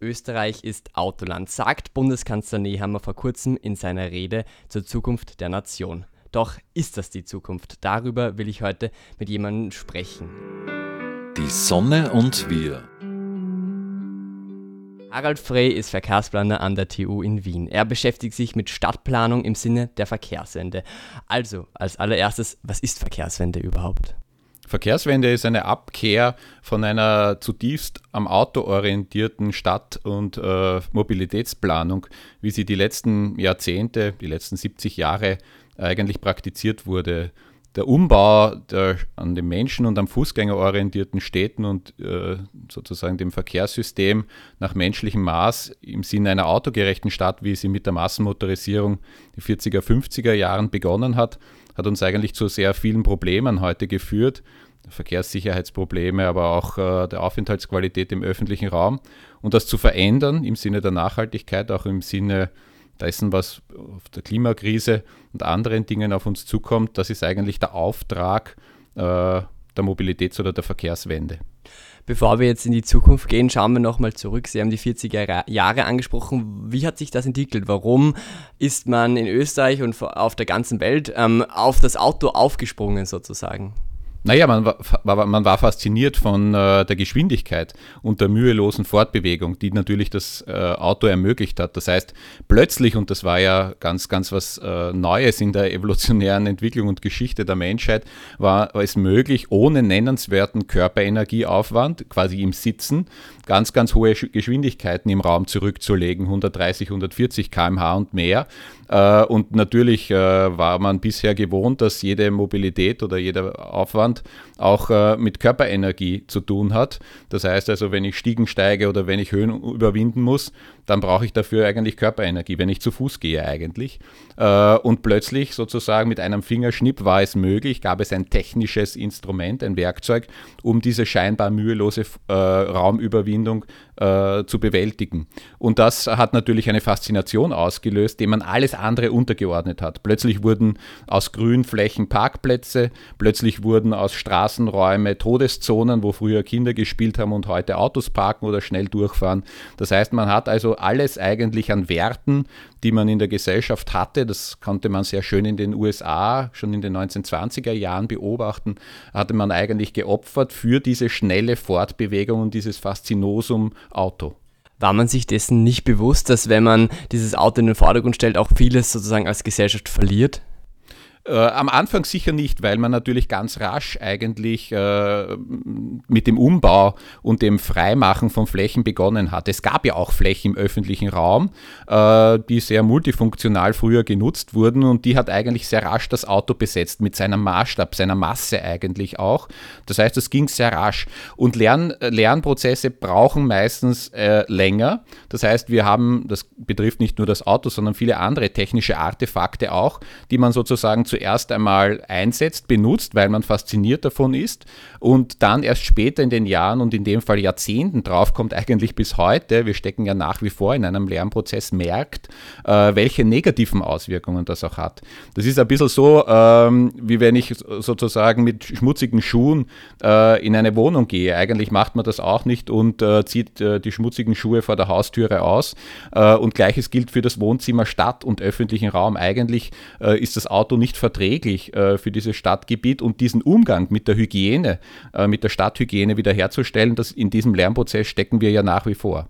Österreich ist Autoland, sagt Bundeskanzler Nehammer vor kurzem in seiner Rede zur Zukunft der Nation. Doch ist das die Zukunft? Darüber will ich heute mit jemandem sprechen. Die Sonne und wir. Harald Frey ist Verkehrsplaner an der TU in Wien. Er beschäftigt sich mit Stadtplanung im Sinne der Verkehrswende. Also, als allererstes, was ist Verkehrswende überhaupt? Verkehrswende ist eine Abkehr von einer zutiefst am Auto orientierten Stadt- und äh, Mobilitätsplanung, wie sie die letzten Jahrzehnte, die letzten 70 Jahre eigentlich praktiziert wurde. Der Umbau der, an den Menschen und am Fußgänger orientierten Städten und äh, sozusagen dem Verkehrssystem nach menschlichem Maß im Sinne einer autogerechten Stadt, wie sie mit der Massenmotorisierung die 40er, 50er Jahren begonnen hat, hat uns eigentlich zu sehr vielen Problemen heute geführt. Verkehrssicherheitsprobleme, aber auch äh, der Aufenthaltsqualität im öffentlichen Raum. Und das zu verändern im Sinne der Nachhaltigkeit, auch im Sinne dessen, was auf der Klimakrise und anderen Dingen auf uns zukommt, das ist eigentlich der Auftrag äh, der Mobilitäts- oder der Verkehrswende. Bevor wir jetzt in die Zukunft gehen, schauen wir nochmal zurück. Sie haben die 40er Jahre angesprochen. Wie hat sich das entwickelt? Warum ist man in Österreich und auf der ganzen Welt ähm, auf das Auto aufgesprungen sozusagen? Naja, man war, man war fasziniert von äh, der Geschwindigkeit und der mühelosen Fortbewegung, die natürlich das äh, Auto ermöglicht hat. Das heißt, plötzlich, und das war ja ganz, ganz was äh, Neues in der evolutionären Entwicklung und Geschichte der Menschheit, war, war es möglich, ohne nennenswerten Körperenergieaufwand, quasi im Sitzen, ganz, ganz hohe Geschwindigkeiten im Raum zurückzulegen, 130, 140 km/h und mehr. Äh, und natürlich äh, war man bisher gewohnt, dass jede Mobilität oder jeder Aufwand auch äh, mit Körperenergie zu tun hat. Das heißt also, wenn ich Stiegen steige oder wenn ich Höhen überwinden muss, dann brauche ich dafür eigentlich Körperenergie, wenn ich zu Fuß gehe eigentlich. Und plötzlich sozusagen mit einem Fingerschnipp war es möglich, gab es ein technisches Instrument, ein Werkzeug, um diese scheinbar mühelose Raumüberwindung donc zu bewältigen. Und das hat natürlich eine Faszination ausgelöst, dem man alles andere untergeordnet hat. Plötzlich wurden aus Grünflächen Parkplätze, plötzlich wurden aus Straßenräume Todeszonen, wo früher Kinder gespielt haben und heute Autos parken oder schnell durchfahren. Das heißt, man hat also alles eigentlich an Werten, die man in der Gesellschaft hatte, das konnte man sehr schön in den USA schon in den 1920er Jahren beobachten, hatte man eigentlich geopfert für diese schnelle Fortbewegung und dieses Faszinosum Auto war man sich dessen nicht bewusst, dass wenn man dieses Auto in den Vordergrund stellt, auch vieles sozusagen als Gesellschaft verliert? Äh, am Anfang sicher nicht, weil man natürlich ganz rasch eigentlich äh, mit dem Umbau und dem Freimachen von Flächen begonnen hat. Es gab ja auch Flächen im öffentlichen Raum, äh, die sehr multifunktional früher genutzt wurden und die hat eigentlich sehr rasch das Auto besetzt mit seinem Maßstab, seiner Masse eigentlich auch. Das heißt, es ging sehr rasch und Lern, Lernprozesse brauchen meistens äh, länger. Das heißt, wir haben, das betrifft nicht nur das Auto, sondern viele andere technische Artefakte auch, die man sozusagen zu zuerst einmal einsetzt, benutzt, weil man fasziniert davon ist und dann erst später in den Jahren und in dem Fall Jahrzehnten draufkommt, eigentlich bis heute, wir stecken ja nach wie vor in einem Lernprozess, merkt, äh, welche negativen Auswirkungen das auch hat. Das ist ein bisschen so, ähm, wie wenn ich sozusagen mit schmutzigen Schuhen äh, in eine Wohnung gehe. Eigentlich macht man das auch nicht und äh, zieht äh, die schmutzigen Schuhe vor der Haustüre aus. Äh, und gleiches gilt für das Wohnzimmer, Stadt und öffentlichen Raum. Eigentlich äh, ist das Auto nicht verträglich äh, für dieses Stadtgebiet und diesen Umgang mit der Hygiene, äh, mit der Stadthygiene wiederherzustellen, das in diesem Lernprozess stecken wir ja nach wie vor.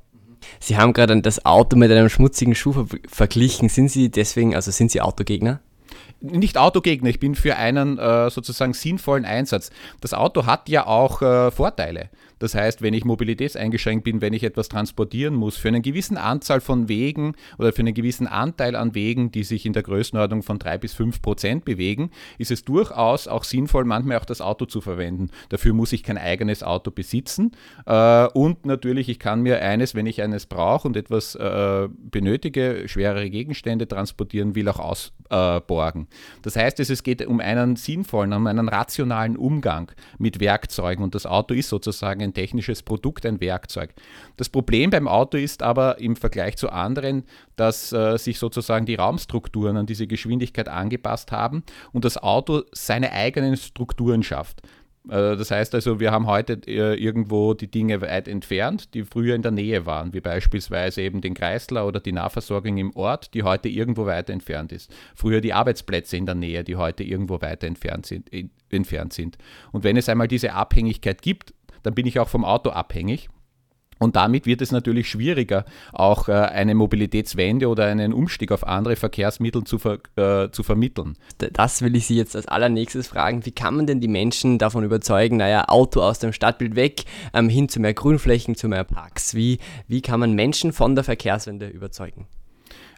Sie haben gerade das Auto mit einem schmutzigen Schuh ver verglichen. Sind Sie deswegen, also sind Sie Autogegner? nicht Autogegner, ich bin für einen äh, sozusagen sinnvollen Einsatz. Das Auto hat ja auch äh, Vorteile. Das heißt, wenn ich mobilitätseingeschränkt bin, wenn ich etwas transportieren muss, für eine gewisse Anzahl von Wegen oder für einen gewissen Anteil an Wegen, die sich in der Größenordnung von drei bis fünf Prozent bewegen, ist es durchaus auch sinnvoll, manchmal auch das Auto zu verwenden. Dafür muss ich kein eigenes Auto besitzen. Äh, und natürlich, ich kann mir eines, wenn ich eines brauche und etwas äh, benötige, schwerere Gegenstände transportieren will, auch ausborgen. Das heißt, es geht um einen sinnvollen, um einen rationalen Umgang mit Werkzeugen und das Auto ist sozusagen ein technisches Produkt, ein Werkzeug. Das Problem beim Auto ist aber im Vergleich zu anderen, dass äh, sich sozusagen die Raumstrukturen an diese Geschwindigkeit angepasst haben und das Auto seine eigenen Strukturen schafft Äh, das heißt also, wir haben heute äh, irgendwo die Dinge weit entfernt, die früher in der Nähe waren, wie beispielsweise eben den Kreisler oder die Nahversorgung im Ort, die heute irgendwo weiter entfernt ist. Früher die Arbeitsplätze in der Nähe, die heute irgendwo weiter entfernt sind. Entfernt sind. Und wenn es einmal diese Abhängigkeit gibt, dann bin ich auch vom Auto abhängig. Und damit wird es natürlich schwieriger, auch äh, eine Mobilitätswende oder einen Umstieg auf andere Verkehrsmittel zu, ver, äh, zu vermitteln. Das will ich Sie jetzt als allernächstes fragen. Wie kann man denn die Menschen davon überzeugen, naja, Auto aus dem Stadtbild weg, ähm, hin zu mehr Grünflächen, zu mehr Parks? Wie, wie kann man Menschen von der Verkehrswende überzeugen?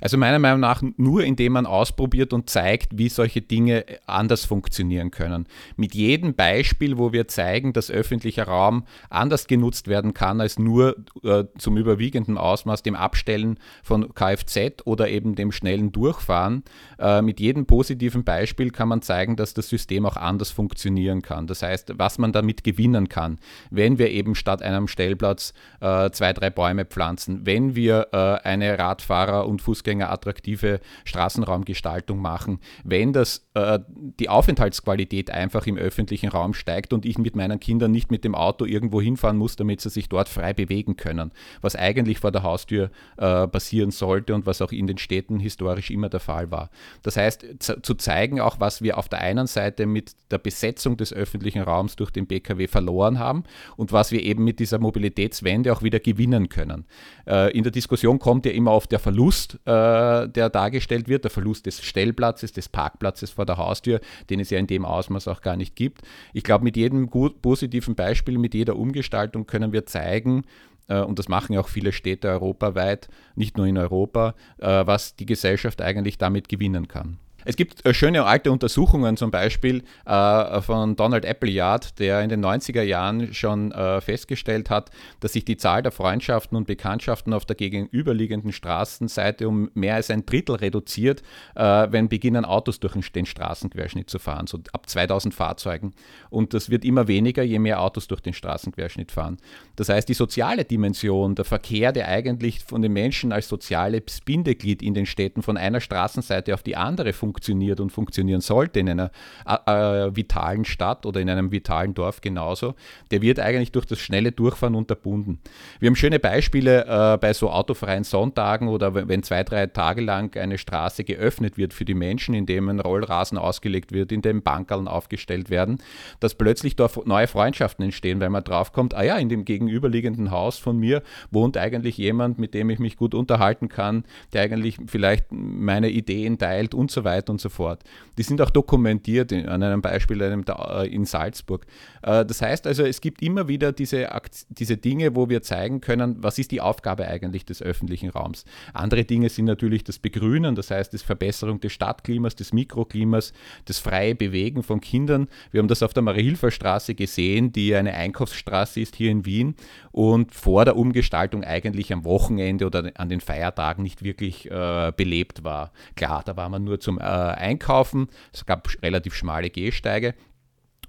Also meiner Meinung nach nur, indem man ausprobiert und zeigt, wie solche Dinge anders funktionieren können. Mit jedem Beispiel, wo wir zeigen, dass öffentlicher Raum anders genutzt werden kann als nur äh, zum überwiegenden Ausmaß dem Abstellen von Kfz oder eben dem schnellen Durchfahren, äh, mit jedem positiven Beispiel kann man zeigen, dass das System auch anders funktionieren kann. Das heißt, was man damit gewinnen kann, wenn wir eben statt einem Stellplatz äh, zwei, drei Bäume pflanzen, wenn wir äh, eine Radfahrer- und Fußgänger Fußgänger attraktive Straßenraumgestaltung machen, wenn das, äh, die Aufenthaltsqualität einfach im öffentlichen Raum steigt und ich mit meinen Kindern nicht mit dem Auto irgendwo hinfahren muss, damit sie sich dort frei bewegen können, was eigentlich vor der Haustür äh, passieren sollte und was auch in den Städten historisch immer der Fall war. Das heißt, zu zeigen auch, was wir auf der einen Seite mit der Besetzung des öffentlichen Raums durch den BKW verloren haben und was wir eben mit dieser Mobilitätswende auch wieder gewinnen können. Äh, in der Diskussion kommt ja immer auf der Verlust äh, äh, der dargestellt wird, der Verlust des Stellplatzes, des Parkplatzes vor der Haustür, den es ja in dem Ausmaß auch gar nicht gibt. Ich glaube, mit jedem gut, positiven Beispiel, mit jeder Umgestaltung können wir zeigen, äh, und das machen ja auch viele Städte europaweit, nicht nur in Europa, äh, was die Gesellschaft eigentlich damit gewinnen kann. Es gibt äh, schöne alte Untersuchungen, zum Beispiel äh, von Donald Appleyard, der in den 90er Jahren schon äh, festgestellt hat, dass sich die Zahl der Freundschaften und Bekanntschaften auf der gegenüberliegenden Straßenseite um mehr als ein Drittel reduziert, wenn beginnen Autos durch den Straßenquerschnitt zu fahren, so ab 2000 Fahrzeugen. Und das wird immer weniger, je mehr Autos durch den Straßenquerschnitt fahren. Das heißt, die soziale Dimension, der Verkehr, der eigentlich von den Menschen als soziales Bindeglied in den Städten von einer Straßenseite auf die andere funktioniert, funktioniert und funktionieren sollte in einer äh, äh, vitalen Stadt oder in einem vitalen Dorf genauso, der wird eigentlich durch das schnelle Durchfahren unterbunden. Wir haben schöne Beispiele äh, bei so autofreien Sonntagen oder wenn zwei, drei Tage lang eine Straße geöffnet wird für die Menschen, indem ein Rollrasen ausgelegt wird, in dem Bankerln aufgestellt werden, dass plötzlich dort neue Freundschaften entstehen, weil man draufkommt, ah ja, in dem gegenüberliegenden Haus von mir wohnt eigentlich jemand, mit dem ich mich gut unterhalten kann, der eigentlich vielleicht meine Ideen teilt und so weiter weiter und so fort. Die sind auch dokumentiert in, an einem Beispiel äh, in Salzburg. Äh, das heißt also, es gibt immer wieder diese, diese Dinge, wo wir zeigen können, was ist die Aufgabe eigentlich des öffentlichen Raums. Andere Dinge sind natürlich das Begrünen, das heißt die Verbesserung des Stadtklimas, des Mikroklimas, das freie Bewegen von Kindern. Wir haben das auf der Marie-Hilfer Straße gesehen, die eine Einkaufsstraße ist hier in Wien und vor der Umgestaltung eigentlich am Wochenende oder an den Feiertagen nicht wirklich äh, belebt war. Klar, da war man nur zum äh, einkaufen. Es gab relativ schmale Gehsteige.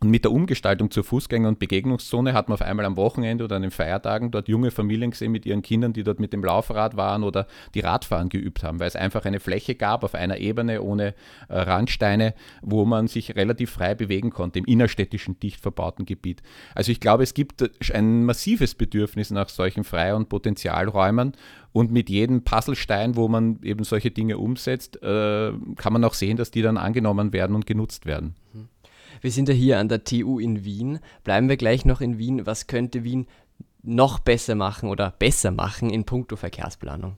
Und mit der Umgestaltung zur Fußgänger- und Begegnungszone hat man auf einmal am Wochenende oder an den Feiertagen dort junge Familien gesehen mit ihren Kindern, die dort mit dem Laufrad waren oder die Radfahren geübt haben, weil es einfach eine Fläche gab auf einer Ebene ohne äh, Randsteine, wo man sich relativ frei bewegen konnte im innerstädtischen, dicht verbauten Gebiet. Also ich glaube, es gibt ein massives Bedürfnis nach solchen Frei- und Potenzialräumen und mit jedem Puzzlestein, wo man eben solche Dinge umsetzt, äh, kann man auch sehen, dass die dann angenommen werden und genutzt werden. Mhm. Wir sind ja hier an der TU in Wien. Bleiben wir gleich noch in Wien. Was könnte Wien noch besser machen oder besser machen in puncto Verkehrsplanung?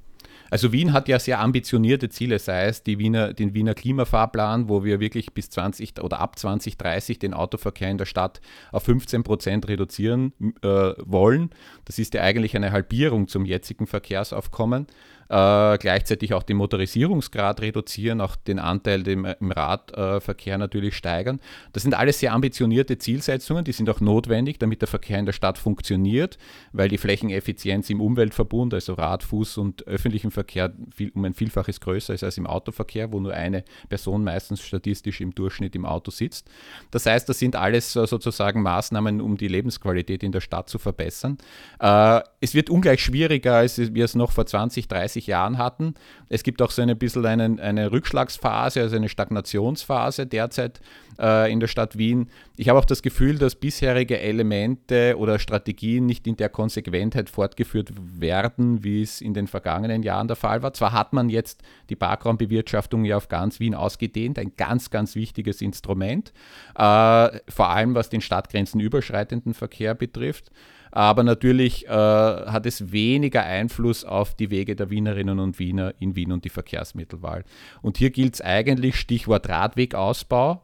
Also Wien hat ja sehr ambitionierte Ziele, sei es Wiener, den Wiener Klimafahrplan, wo wir wirklich bis 20 oder ab 2030 den Autoverkehr in der Stadt auf 15 Prozent reduzieren äh, wollen. Das ist ja eigentlich eine Halbierung zum jetzigen Verkehrsaufkommen äh, gleichzeitig auch den Motorisierungsgrad reduzieren, auch den Anteil dem, im Radverkehr natürlich steigern. Das sind alles sehr ambitionierte Zielsetzungen, die sind auch notwendig, damit der Verkehr in der Stadt funktioniert, weil die Flächeneffizienz im Umweltverbund, also Rad, Fuß und öffentlichen Verkehr, viel, um ein Vielfaches größer ist als im Autoverkehr, wo nur eine Person meistens statistisch im Durchschnitt im Auto sitzt. Das heißt, das sind alles sozusagen Maßnahmen, um die Lebensqualität in der Stadt zu verbessern. Äh, es wird ungleich schwieriger, als wir es noch vor 20, 30 30 Jahren hatten. Es gibt auch so ein bisschen eine, eine Rückschlagsphase, also eine Stagnationsphase derzeit äh, in der Stadt Wien. Ich habe auch das Gefühl, dass bisherige Elemente oder Strategien nicht in der Konsequentheit fortgeführt werden, wie es in den vergangenen Jahren der Fall war. Zwar hat man jetzt die Parkraumbewirtschaftung ja auf ganz Wien ausgedehnt, ein ganz, ganz wichtiges Instrument, äh, vor allem was den Stadtgrenzen überschreitenden Verkehr betrifft aber natürlich äh, hat es weniger Einfluss auf die Wege der Wienerinnen und Wiener in Wien und die Verkehrsmittelwahl. Und hier gilt es eigentlich Stichwort Radwegausbau.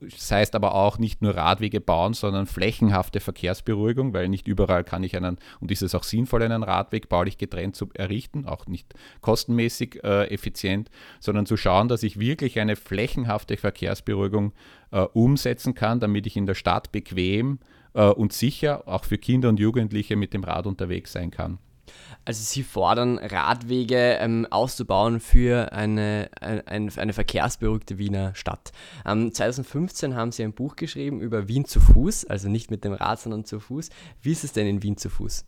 Das heißt aber auch nicht nur Radwege bauen, sondern flächenhafte Verkehrsberuhigung, weil nicht überall kann ich einen, und ist es auch sinnvoll, einen Radweg baulich getrennt zu errichten, auch nicht kostenmäßig äh, effizient, sondern zu schauen, dass ich wirklich eine flächenhafte Verkehrsberuhigung äh, umsetzen kann, damit ich in der Stadt bequem äh, und sicher auch für Kinder und Jugendliche mit dem Rad unterwegs sein kann. Also Sie fordern Radwege ähm, auszubauen für eine, eine, eine verkehrsberuhigte Wiener Stadt. Ähm, 2015 haben Sie ein Buch geschrieben über Wien zu Fuß, also nicht mit dem Rad, sondern zu Fuß. Wie ist es denn in Wien zu Fuß?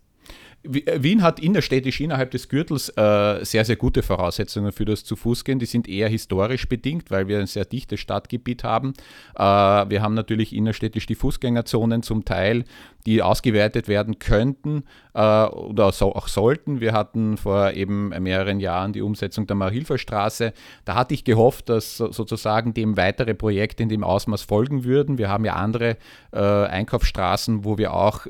Äh, Wien hat innerstädtisch innerhalb des Gürtels äh, sehr, sehr gute Voraussetzungen für das Zu-Fuß-Gehen. Die sind eher historisch bedingt, weil wir ein sehr dichtes Stadtgebiet haben. Äh, wir haben natürlich innerstädtisch die Fußgängerzonen zum Teil, die ausgeweitet werden könnten äh, oder so, auch sollten. Wir hatten vor eben mehreren Jahren die Umsetzung der Marhilferstraße. Da hatte ich gehofft, dass sozusagen dem weitere Projekte in dem Ausmaß folgen würden. Wir haben ja andere äh, Einkaufsstraßen, wo wir auch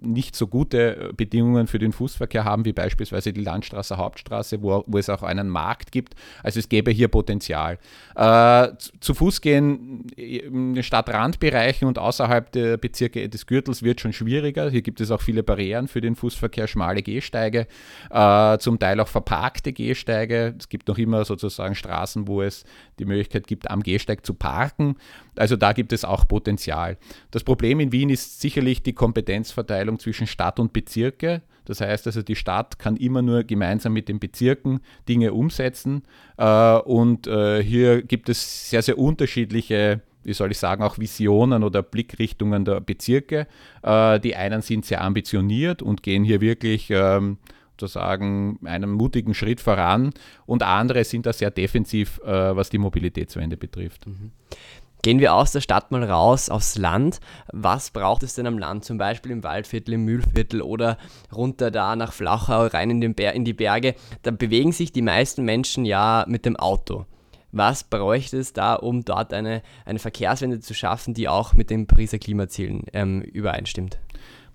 nicht so gute Bedingungen Bedingungen für den Fußverkehr haben, wie beispielsweise die Landstraße Hauptstraße, wo, wo es auch einen Markt gibt. Also es gäbe hier Potenzial. Äh, zu Fuß gehen in den Stadtrandbereichen und außerhalb der Bezirke des Gürtels wird schon schwieriger. Hier gibt es auch viele Barrieren für den Fußverkehr, schmale Gehsteige, äh, zum Teil auch verparkte Gehsteige. Es gibt noch immer sozusagen Straßen, wo es die Möglichkeit gibt, am Gehsteig zu parken. Also da gibt es auch Potenzial. Das Problem in Wien ist sicherlich die Kompetenzverteilung zwischen Stadt und Bezirke. Das heißt also, die Stadt kann immer nur gemeinsam mit den Bezirken Dinge umsetzen. Äh, und äh, hier gibt es sehr, sehr unterschiedliche wie soll ich sagen, auch Visionen oder Blickrichtungen der Bezirke. Äh, die einen sind sehr ambitioniert und gehen hier wirklich ähm, sozusagen einen mutigen Schritt voran und andere sind da sehr defensiv, was die Mobilitätswende betrifft. Mhm. Gehen wir aus der Stadt mal raus aufs Land. Was braucht es denn am Land? Zum Beispiel im Waldviertel, im Mühlviertel oder runter da nach Flachau rein in, in die Berge. Da bewegen sich die meisten Menschen ja mit dem Auto. Was bräuchte es da, um dort eine, eine Verkehrswende zu schaffen, die auch mit den Pariser Klimazielen ähm, übereinstimmt?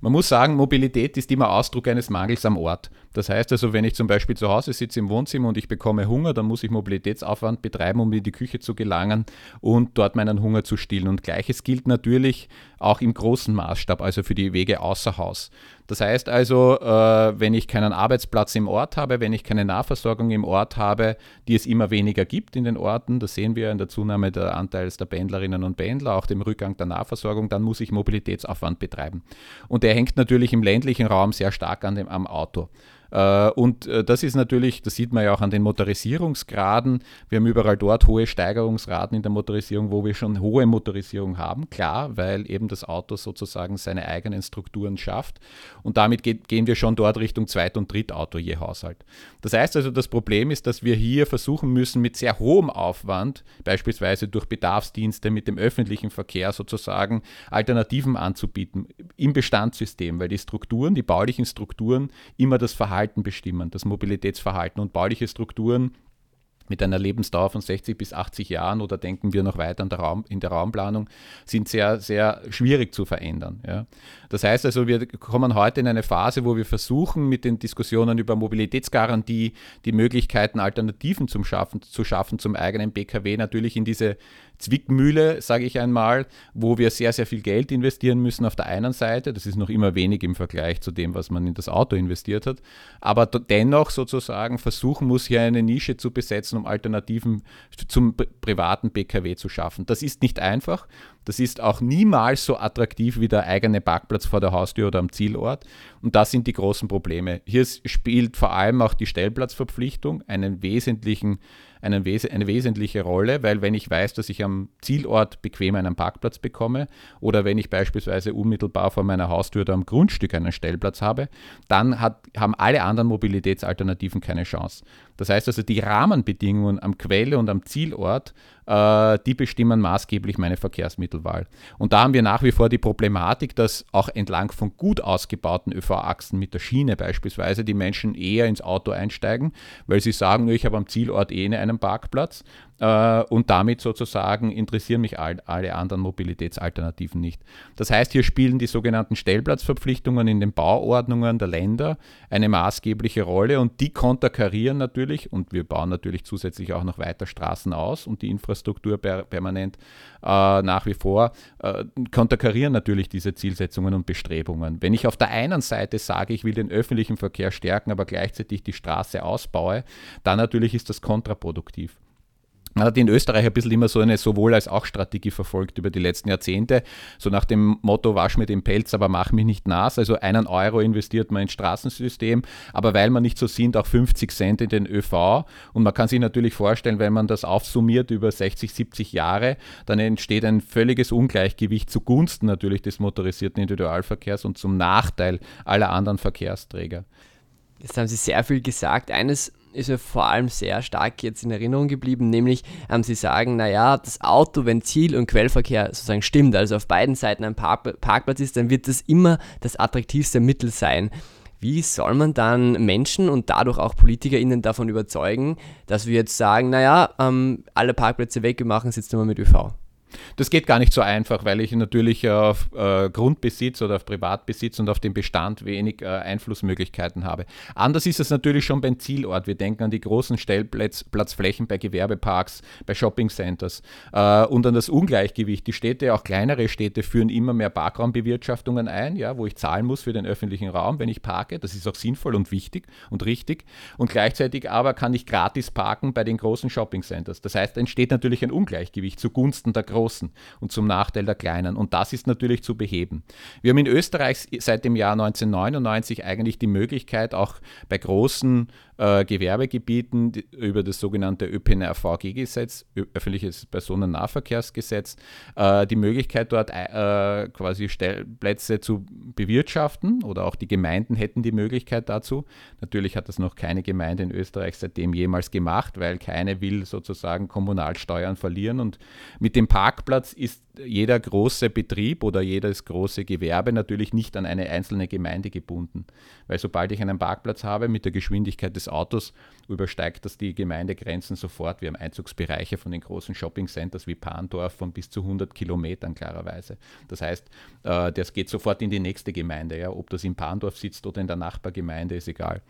Man muss sagen, Mobilität ist immer Ausdruck eines Mangels am Ort. Das heißt also, wenn ich zum Beispiel zu Hause sitze im Wohnzimmer und ich bekomme Hunger, dann muss ich Mobilitätsaufwand betreiben, um in die Küche zu gelangen und dort meinen Hunger zu stillen. Und gleiches gilt natürlich auch im großen Maßstab, also für die Wege außer Haus. Das heißt also, äh, wenn ich keinen Arbeitsplatz im Ort habe, wenn ich keine Nahversorgung im Ort habe, die es immer weniger gibt in den Orten, das sehen wir in der Zunahme der Anteils der Pendlerinnen und Pendler, auch dem Rückgang der Nahversorgung, dann muss ich Mobilitätsaufwand betreiben. Und der hängt natürlich im ländlichen Raum sehr stark an dem, am Auto. Äh, und äh, das ist natürlich, das sieht man ja auch an den Motorisierungsgraden. Wir haben überall dort hohe Steigerungsraten in der Motorisierung, wo wir schon hohe Motorisierung haben. Klar, weil eben das Auto sozusagen seine eigenen Strukturen schafft. Und damit geht, gehen wir schon dort Richtung Zweit- und Drittauto je Haushalt. Das heißt also, das Problem ist, dass wir hier versuchen müssen, mit sehr hohem Aufwand, beispielsweise durch Bedarfsdienste mit dem öffentlichen Verkehr sozusagen, Alternativen anzubieten im Bestandssystem, weil die Strukturen, die baulichen Strukturen immer das Verhalten Verhalten bestimmen, das Mobilitätsverhalten und bauliche Strukturen mit einer Lebensdauer von 60 bis 80 Jahren oder denken wir noch weiter der Raum, in der Raumplanung, sind sehr, sehr schwierig zu verändern. Ja. Das heißt also, wir kommen heute in eine Phase, wo wir versuchen, mit den Diskussionen über Mobilitätsgarantie die Möglichkeiten, Alternativen zum schaffen, zu schaffen zum eigenen BKW natürlich in diese Zwickmühle, sage ich einmal, wo wir sehr, sehr viel Geld investieren müssen auf der einen Seite. Das ist noch immer wenig im Vergleich zu dem, was man in das Auto investiert hat. Aber dennoch sozusagen versuchen muss, hier eine Nische zu besetzen, um Alternativen zum privaten BKW zu schaffen. Das ist nicht einfach. Das ist auch niemals so attraktiv wie der eigene Parkplatz vor der Haustür oder am Zielort. Und das sind die großen Probleme. Hier spielt vor allem auch die Stellplatzverpflichtung einen wesentlichen einen, eine wesentliche Rolle, weil wenn ich weiß, dass ich am Zielort bequem einen Parkplatz bekomme oder wenn ich beispielsweise unmittelbar vor meiner Haustür oder am Grundstück einen Stellplatz habe, dann hat, haben alle anderen Mobilitätsalternativen keine Chance. Das heißt also, die Rahmenbedingungen am Quelle und am Zielort, äh, die bestimmen maßgeblich meine Verkehrsmittelwahl. Und da haben wir nach wie vor die Problematik, dass auch entlang von gut ausgebauten ÖV-Achsen mit der Schiene beispielsweise die Menschen eher ins Auto einsteigen, weil sie sagen, ich habe am Zielort eh einen Parkplatz äh, und damit sozusagen interessieren mich all, alle anderen Mobilitätsalternativen nicht. Das heißt, hier spielen die sogenannten Stellplatzverpflichtungen in den Bauordnungen der Länder eine maßgebliche Rolle und die konterkarieren natürlich und wir bauen natürlich zusätzlich auch noch weiter Straßen aus und die Infrastruktur per, permanent äh, nach wie vor äh, konterkarieren natürlich diese Zielsetzungen und Bestrebungen. Wenn ich auf der einen Seite sage, ich will den öffentlichen Verkehr stärken, aber gleichzeitig die Straße ausbaue, dann natürlich ist das kontraproduktiv. Man hat in Österreich ein bisschen immer so eine sowohl als auch Strategie verfolgt über die letzten Jahrzehnte. So nach dem Motto, wasch mir den Pelz, aber mach mich nicht nass. Also einen Euro investiert man ins Straßensystem, aber weil man nicht so sind, auch 50 Cent in den ÖV. Und man kann sich natürlich vorstellen, wenn man das aufsummiert über 60, 70 Jahre, dann entsteht ein völliges Ungleichgewicht zugunsten natürlich des motorisierten Individualverkehrs und zum Nachteil aller anderen Verkehrsträger. Jetzt haben Sie sehr viel gesagt. Eines ist mir vor allem sehr stark jetzt in Erinnerung geblieben, nämlich ähm, sie sagen, naja, das Auto, wenn Ziel- und Quellverkehr sozusagen stimmt, also auf beiden Seiten ein Park Parkplatz ist, dann wird das immer das attraktivste Mittel sein. Wie soll man dann Menschen und dadurch auch PolitikerInnen davon überzeugen, dass wir jetzt sagen, naja, ähm, alle Parkplätze weg, wir machen es jetzt nur mit ÖV? Das geht gar nicht so einfach, weil ich natürlich auf äh, Grundbesitz oder auf Privatbesitz und auf den Bestand wenig äh, Einflussmöglichkeiten habe. Anders ist es natürlich schon beim Zielort. Wir denken an die großen Stellplatzflächen bei Gewerbeparks, bei Shoppingcenters äh, und an das Ungleichgewicht. Die Städte, auch kleinere Städte, führen immer mehr Parkraumbewirtschaftungen ein, ja, wo ich zahlen muss für den öffentlichen Raum, wenn ich parke. Das ist auch sinnvoll und wichtig und richtig. Und gleichzeitig aber kann ich gratis parken bei den großen Shoppingcenters. Das heißt, entsteht natürlich ein Ungleichgewicht zugunsten der großen Großen und zum Nachteil der Kleinen. Und das ist natürlich zu beheben. Wir haben in Österreich seit dem Jahr 1999 eigentlich die Möglichkeit, auch bei großen äh, Gewerbegebieten die, über das sogenannte ÖPNRVG-Gesetz, öffentliches Personennahverkehrsgesetz, äh, die Möglichkeit, dort äh, quasi Stellplätze zu bewirtschaften oder auch die Gemeinden hätten die Möglichkeit dazu. Natürlich hat das noch keine Gemeinde in Österreich seitdem jemals gemacht, weil keine will sozusagen Kommunalsteuern verlieren. Und mit dem Parkplatz ist jeder große Betrieb oder jedes große Gewerbe natürlich nicht an eine einzelne Gemeinde gebunden. Weil sobald ich einen Parkplatz habe mit der Geschwindigkeit des Autos, übersteigt das die Gemeindegrenzen sofort. Wir haben Einzugsbereiche von den großen Shoppingcenters wie Pandorf von bis zu 100 Kilometern klarerweise. Das heißt, äh, das geht sofort in die nächste Gemeinde. Ja. Ob das in Pandorf sitzt oder in der Nachbargemeinde, ist egal.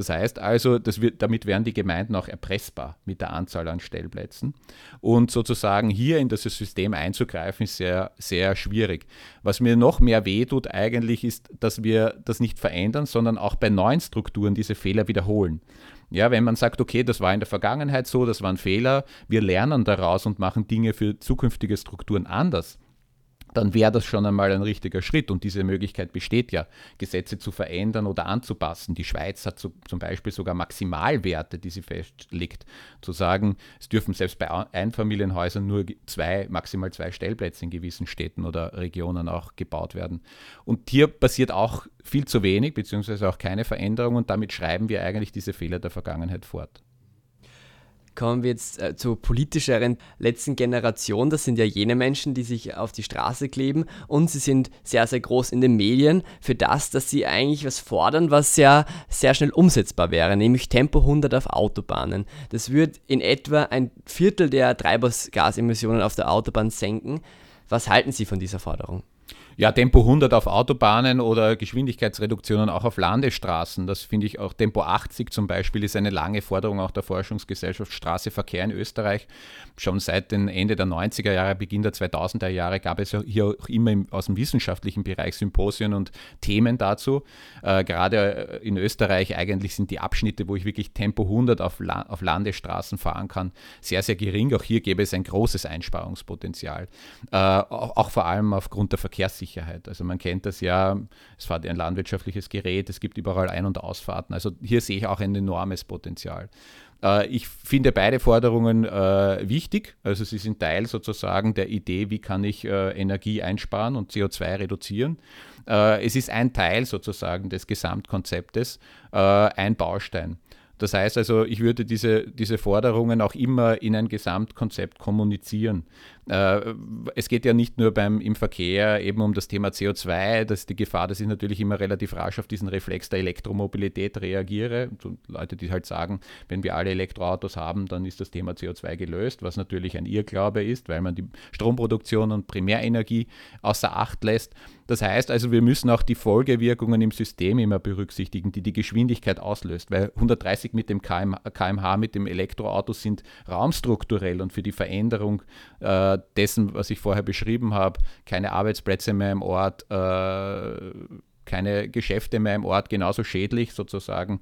Das heißt also, das wird, damit werden die Gemeinden auch erpressbar mit der Anzahl an Stellplätzen. Und sozusagen hier in das System einzugreifen, ist sehr, sehr schwierig. Was mir noch mehr wehtut eigentlich, ist, dass wir das nicht verändern, sondern auch bei neuen Strukturen diese Fehler wiederholen. Ja, wenn man sagt, okay, das war in der Vergangenheit so, das war ein Fehler, wir lernen daraus und machen Dinge für zukünftige Strukturen anders, dann wäre das schon einmal ein richtiger Schritt. Und diese Möglichkeit besteht ja, Gesetze zu verändern oder anzupassen. Die Schweiz hat so, zum Beispiel sogar Maximalwerte, die sie festlegt. Zu sagen, es dürfen selbst bei Einfamilienhäusern nur zwei, maximal zwei Stellplätze in gewissen Städten oder Regionen auch gebaut werden. Und hier passiert auch viel zu wenig, beziehungsweise auch keine Veränderung. Und damit schreiben wir eigentlich diese Fehler der Vergangenheit fort kommen wir jetzt äh, zur politischeren letzten Generation. Das sind ja jene Menschen, die sich auf die Straße kleben und sie sind sehr, sehr groß in den Medien für das, dass sie eigentlich was fordern, was ja sehr schnell umsetzbar wäre, nämlich Tempo 100 auf Autobahnen. Das würde in etwa ein Viertel der Treibhausgasemissionen auf der Autobahn senken. Was halten Sie von dieser Forderung? Ja, Tempo 100 auf Autobahnen oder Geschwindigkeitsreduktionen auch auf Landesstraßen. Das finde ich auch. Tempo 80 zum Beispiel ist eine lange Forderung auch der Forschungsgesellschaft Straßeverkehr in Österreich. Schon seit dem Ende der 90er Jahre, Beginn der 2000er Jahre gab es hier auch immer im, aus dem wissenschaftlichen Bereich Symposien und Themen dazu. Äh, gerade in Österreich eigentlich sind die Abschnitte, wo ich wirklich Tempo 100 auf, La auf Landesstraßen fahren kann, sehr, sehr gering. Auch hier gäbe es ein großes Einsparungspotenzial. Äh, auch, auch vor allem aufgrund der Verkehrssicherheit. Sicherheit. Also man kennt das ja, es fährt ein landwirtschaftliches Gerät, es gibt überall Ein- und Ausfahrten. Also hier sehe ich auch ein enormes Potenzial. Äh, ich finde beide Forderungen äh, wichtig. Also sie sind Teil sozusagen der Idee, wie kann ich äh, Energie einsparen und CO2 reduzieren. Es ist ein Teil sozusagen des Gesamtkonzeptes, ein Baustein. Das heißt also, ich würde diese, diese Forderungen auch immer in ein Gesamtkonzept kommunizieren. Äh, es geht ja nicht nur beim, im Verkehr eben um das Thema CO2, das ist die Gefahr, dass ich natürlich immer relativ rasch auf diesen Reflex der Elektromobilität reagiere. Leute, die halt sagen, wenn wir alle Elektroautos haben, dann ist das Thema CO2 gelöst, was natürlich ein Irrglaube ist, weil man die Stromproduktion und Primärenergie außer Acht lässt. Das heißt also, wir müssen auch die Folgewirkungen im System immer berücksichtigen, die die Geschwindigkeit auslöst, weil 130 mit dem kmh mit dem Elektroauto sind raumstrukturell und für die Veränderung äh, dessen, was ich vorher beschrieben habe, keine Arbeitsplätze mehr im Ort, äh, keine Geschäfte mehr im Ort, genauso schädlich sozusagen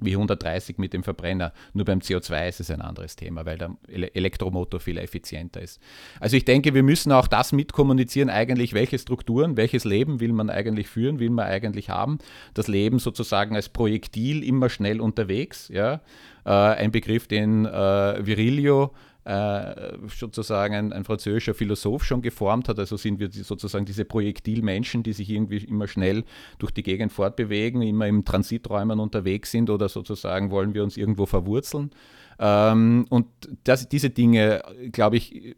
wie 130 mit dem Verbrenner. Nur beim CO2 ist es ein anderes Thema, weil der Elektromotor viel effizienter ist. Also ich denke, wir müssen auch das mitkommunizieren, eigentlich welche Strukturen, welches Leben will man eigentlich führen, will man eigentlich haben. Das Leben sozusagen als Projektil immer schnell unterwegs. Ja? Äh, ein Begriff, den äh, Virilio sozusagen ein, ein, französischer Philosoph schon geformt hat. Also sind wir sozusagen diese Projektilmenschen, die sich irgendwie immer schnell durch die Gegend fortbewegen, immer im Transiträumen unterwegs sind oder sozusagen wollen wir uns irgendwo verwurzeln. Ähm, und das, diese Dinge, glaube ich,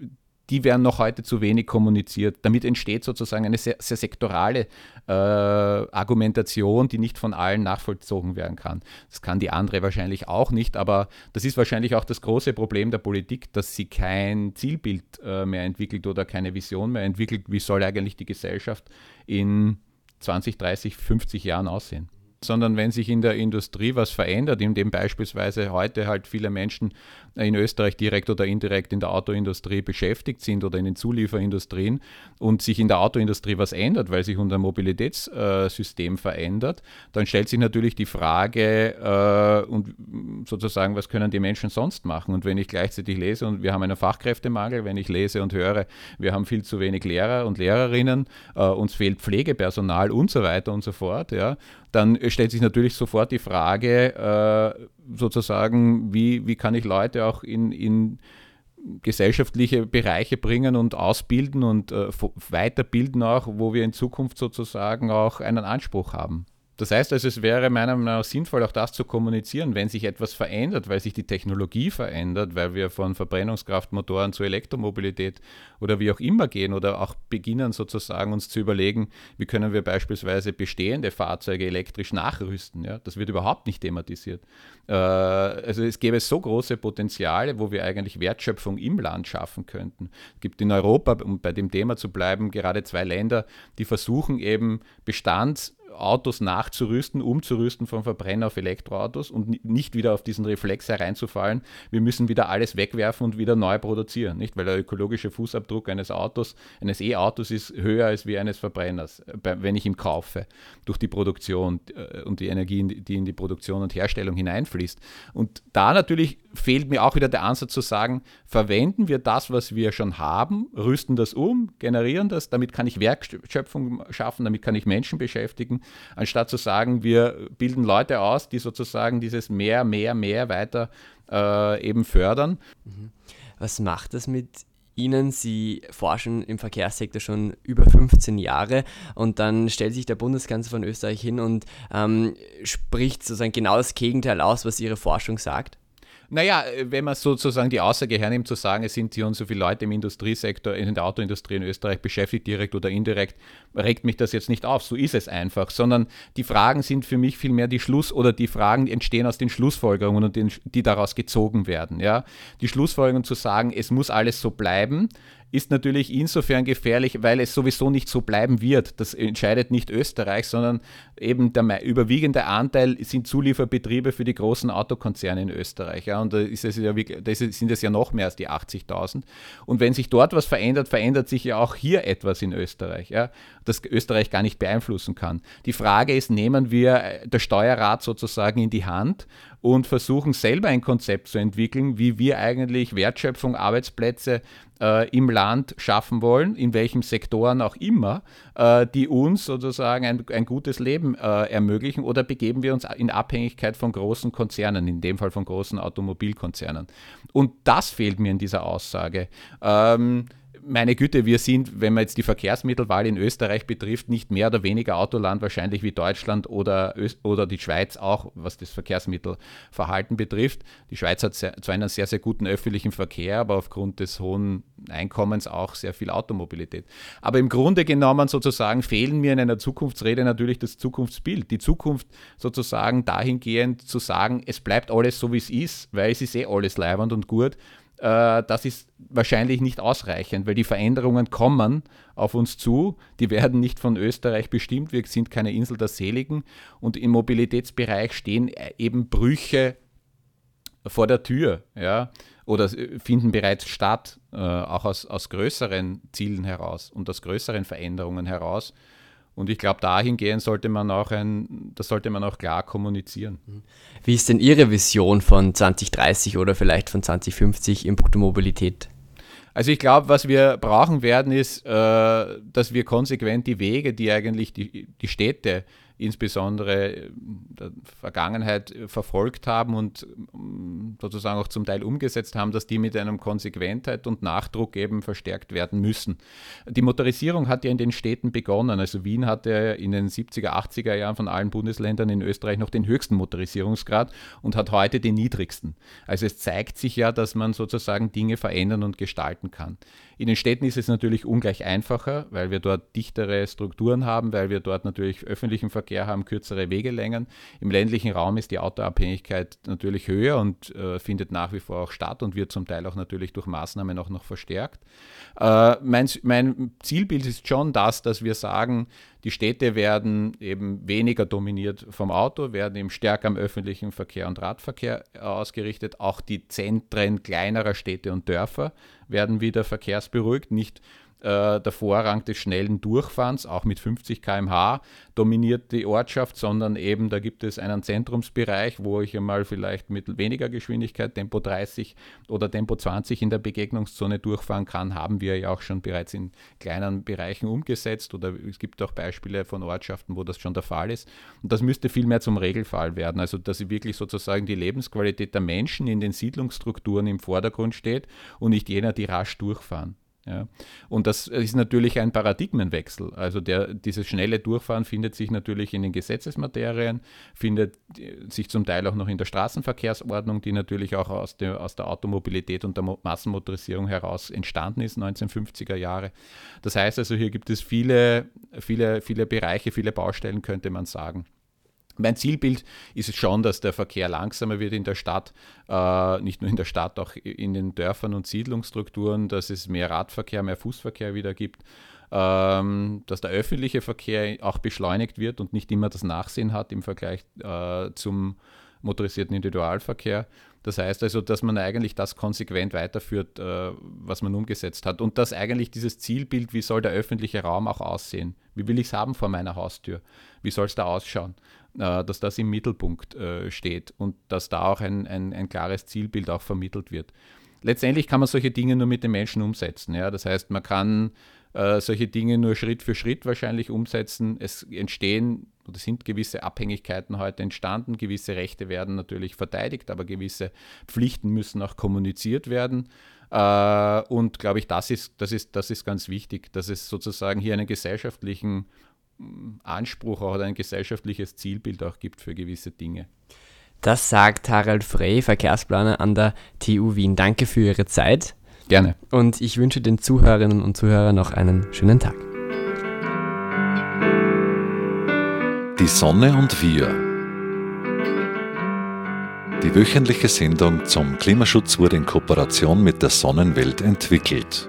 die werden noch heute zu wenig kommuniziert. Damit entsteht sozusagen eine sehr, sehr sektorale äh, Argumentation, die nicht von allen nachvollzogen werden kann. Das kann die andere wahrscheinlich auch nicht, aber das ist wahrscheinlich auch das große Problem der Politik, dass sie kein Zielbild äh, mehr entwickelt oder keine Vision mehr entwickelt. Wie soll eigentlich die Gesellschaft in 20, 30, 50 Jahren aussehen? sondern wenn sich in der Industrie was verändert, indem beispielsweise heute halt viele Menschen in Österreich direkt oder indirekt in der Autoindustrie beschäftigt sind oder in den Zulieferindustrien und sich in der Autoindustrie was ändert, weil sich unser Mobilitätssystem verändert, dann stellt sich natürlich die Frage äh, und sozusagen, was können die Menschen sonst machen? Und wenn ich gleichzeitig lese und wir haben einen Fachkräftemangel, wenn ich lese und höre, wir haben viel zu wenig Lehrer und Lehrerinnen, äh, uns fehlt Pflegepersonal und so weiter und so fort, ja, dann stellt sich natürlich sofort die Frage, äh, sozusagen, wie, wie kann ich Leute auch in, in gesellschaftliche Bereiche bringen und ausbilden und äh, weiterbilden auch, wo wir in Zukunft sozusagen auch einen Anspruch haben. Das heißt also, es wäre meiner Meinung nach sinnvoll, auch das zu kommunizieren, wenn sich etwas verändert, weil sich die Technologie verändert, weil wir von Verbrennungskraftmotoren zu Elektromobilität oder wie auch immer gehen oder auch beginnen sozusagen uns zu überlegen, wie können wir beispielsweise bestehende Fahrzeuge elektrisch nachrüsten. Ja? Das wird überhaupt nicht thematisiert. Äh, also es gäbe so große Potenziale, wo wir eigentlich Wertschöpfung im Land schaffen könnten. Es gibt in Europa, um bei dem Thema zu bleiben, gerade zwei Länder, die versuchen eben Bestands Autos nachzurüsten, umzurüsten von Verbrenner auf Elektroautos und nicht wieder auf diesen Reflex hereinzufallen. Wir müssen wieder alles wegwerfen und wieder neu produzieren, nicht? Weil der ökologische Fußabdruck eines Autos, eines E-Autos ist höher als wie eines Verbrenners, äh, wenn ich ihn kaufe, durch die Produktion äh, und die Energie, die in die Produktion und Herstellung hineinfließt. Und da natürlich fehlt mir auch wieder der Ansatz zu sagen, verwenden wir das, was wir schon haben, rüsten das um, generieren das, damit kann ich Werkschöpfung schaffen, damit kann ich Menschen beschäftigen, anstatt zu sagen, wir bilden Leute aus, die sozusagen dieses mehr, mehr, mehr weiter äh, eben fördern. Mhm. Was macht das mit Ihnen, Sie forschen im Verkehrssektor schon über 15 Jahre und dann stellt sich der Bundeskanzler von Österreich hin und ähm, spricht sozusagen genau das Gegenteil aus, was Ihre Forschung sagt? Naja, wenn man sozusagen die Aussage hernimmt, zu sagen, es sind hier und so viele Leute im Industriesektor, in der Autoindustrie in Österreich beschäftigt, direkt oder indirekt, regt mich das jetzt nicht auf. So ist es einfach. Sondern die Fragen sind für mich vielmehr die Schluss- oder die Fragen entstehen aus den Schlussfolgerungen und den, die daraus gezogen werden. Ja? Die Schlussfolgerung zu sagen, es muss alles so bleiben, ist natürlich insofern gefährlich, weil es sowieso nicht so bleiben wird. Das entscheidet nicht Österreich, sondern eben der überwiegende Anteil sind Zulieferbetriebe für die großen Autokonzerne in Österreich. Ja, und da, ist es ja, da sind es ja noch mehr als die 80.000. Und wenn sich dort was verändert, verändert sich ja auch hier etwas in Österreich, ja, das Österreich gar nicht beeinflussen kann. Die Frage ist, nehmen wir äh, das Steuerrad sozusagen in die Hand und versuchen selber ein Konzept zu entwickeln, wie wir eigentlich Wertschöpfung, Arbeitsplätze äh, im Land schaffen wollen, in welchen Sektoren auch immer, äh, die uns sozusagen ein, ein gutes Leben äh, ermöglichen oder begeben wir uns in Abhängigkeit von großen Konzernen, in dem Fall von großen Automobilkonzernen. Und das fehlt mir in dieser Aussage. Ähm, meine Güte, wir sind, wenn man jetzt die Verkehrsmittelwahl in Österreich betrifft, nicht mehr oder weniger Autoland wahrscheinlich wie Deutschland oder, Öst oder die Schweiz auch, was das Verkehrsmittelverhalten betrifft. Die Schweiz hat sehr, zwar einen sehr, sehr guten öffentlichen Verkehr, aber aufgrund des hohen Einkommens auch sehr viel Automobilität. Aber im Grunde genommen sozusagen fehlen mir in einer Zukunftsrede natürlich das Zukunftsbild. Die Zukunft sozusagen dahingehend zu sagen, es bleibt alles so, wie es ist, weil es ist eh alles leibend und gut äh, das ist wahrscheinlich nicht ausreichend, weil die Veränderungen kommen auf uns zu. Die werden nicht von Österreich bestimmt. Wir sind keine Insel der Seligen. Und im Mobilitätsbereich stehen eben Brüche vor der Tür. Ja? Oder finden bereits statt, äh, auch aus, aus größeren Zielen heraus und aus größeren Veränderungen heraus. Und ich glaube, dahingehend sollte man auch ein, das sollte man auch klar kommunizieren. Wie ist denn Ihre Vision von 2030 oder vielleicht von 2050 in puncto Mobilität? Also ich glaube, was wir brauchen werden, ist, äh, dass wir konsequent die Wege, die eigentlich die, die Städte insbesondere der Vergangenheit verfolgt haben und mm, sozusagen auch zum Teil umgesetzt haben, dass die mit einem Konsequentheit und Nachdruck eben verstärkt werden müssen. Die Motorisierung hat ja in den Städten begonnen. Also Wien hatte in den 70er, 80er Jahren von allen Bundesländern in Österreich noch den höchsten Motorisierungsgrad und hat heute den niedrigsten. Also es zeigt sich ja, dass man sozusagen Dinge verändern und gestalten kann. In den Städten ist es natürlich ungleich einfacher, weil wir dort dichtere Strukturen haben, weil wir dort natürlich öffentlichen Verkehr haben, kürzere Wegelängen. Im ländlichen Raum ist die Autoabhängigkeit natürlich höher und äh, findet nach wie vor auch statt und wird zum Teil auch natürlich durch Maßnahmen auch noch verstärkt. Äh, mein, mein Zielbild ist schon das, dass wir sagen, die Städte werden eben weniger dominiert vom Auto, werden eben stärker am öffentlichen Verkehr und Radverkehr ausgerichtet. Auch die Zentren kleinerer Städte und Dörfer werden wieder verkehrsberuhigt, nicht äh, der Vorrang des schnellen Durchfahrens, auch mit 50 km/h, dominiert die Ortschaft, sondern eben da gibt es einen Zentrumsbereich, wo ich einmal vielleicht mit weniger Geschwindigkeit, Tempo 30 oder Tempo 20 in der Begegnungszone durchfahren kann, haben wir ja auch schon bereits in kleinen Bereichen umgesetzt oder es gibt auch Beispiele von Ortschaften, wo das schon der Fall ist. Und das müsste viel mehr zum Regelfall werden, also dass wirklich sozusagen die Lebensqualität der Menschen in den Siedlungsstrukturen im Vordergrund steht und nicht jener, die rasch durchfahren. Ja. Und das ist natürlich ein Paradigmenwechsel. Also der, dieses schnelle Durchfahren findet sich natürlich in den Gesetzesmaterien, findet sich zum Teil auch noch in der Straßenverkehrsordnung, die natürlich auch aus der, aus der Automobilität und der Massenmotorisierung heraus entstanden ist, 1950er Jahre. Das heißt also, hier gibt es viele, viele, viele Bereiche, viele Baustellen, könnte man sagen. Mein Zielbild ist es schon, dass der Verkehr langsamer wird in der Stadt, äh, nicht nur in der Stadt, auch in den Dörfern und Siedlungsstrukturen, dass es mehr Radverkehr, mehr Fußverkehr wieder gibt, ähm, dass der öffentliche Verkehr auch beschleunigt wird und nicht immer das Nachsehen hat im Vergleich äh, zum motorisierten Individualverkehr. Das heißt also, dass man eigentlich das konsequent weiterführt, äh, was man umgesetzt hat. Und dass eigentlich dieses Zielbild, wie soll der öffentliche Raum auch aussehen? Wie will ich es haben vor meiner Haustür? Wie soll es da ausschauen? Äh, dass das im Mittelpunkt äh, steht und dass da auch ein, ein, ein klares Zielbild auch vermittelt wird. Letztendlich kann man solche Dinge nur mit den Menschen umsetzen. Ja? Das heißt, man kann äh, solche Dinge nur Schritt für Schritt wahrscheinlich umsetzen. Es entstehen oder sind gewisse Abhängigkeiten heute entstanden. Gewisse Rechte werden natürlich verteidigt, aber gewisse Pflichten müssen auch kommuniziert werden. Und glaube ich, das ist, das, ist, das ist ganz wichtig, dass es sozusagen hier einen gesellschaftlichen Anspruch oder ein gesellschaftliches Zielbild auch gibt für gewisse Dinge. Das sagt Harald Frey, Verkehrsplaner an der TU Wien. Danke für Ihre Zeit. Gerne. Und ich wünsche den Zuhörerinnen und Zuhörern noch einen schönen Tag. Die Sonne und wir. Die wöchentliche Sendung zum Klimaschutz wurde in Kooperation mit der Sonnenwelt entwickelt.